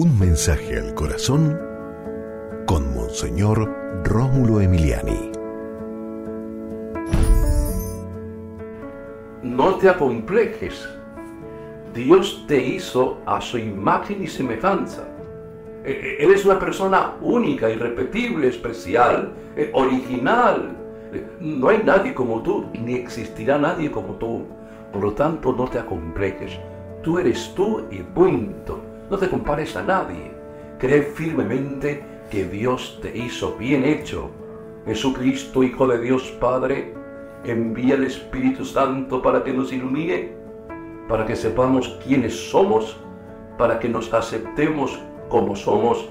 Un mensaje al corazón con Monseñor Rómulo Emiliani. No te acomplejes. Dios te hizo a su imagen y semejanza. E- e- Eres una persona única, irrepetible, especial, eh, original. No hay nadie como tú, ni existirá nadie como tú. Por lo tanto, no te acomplejes. Tú eres tú y punto. No te compares a nadie. Cree firmemente que Dios te hizo bien hecho. Jesucristo, Hijo de Dios Padre, envía el Espíritu Santo para que nos ilumine, para que sepamos quiénes somos, para que nos aceptemos como somos,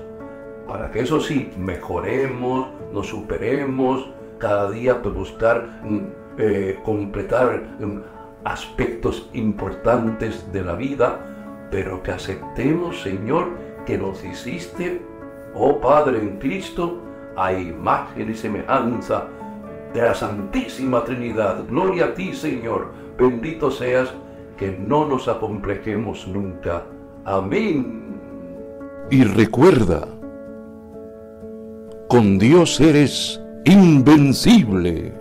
para que eso sí, mejoremos, nos superemos, cada día pues, buscar mm, eh, completar mm, aspectos importantes de la vida, pero que aceptemos, Señor, que nos hiciste, oh Padre en Cristo, a imagen y semejanza de la Santísima Trinidad. Gloria a ti, Señor. Bendito seas, que no nos acomplejemos nunca. Amén. Y recuerda, con Dios eres invencible.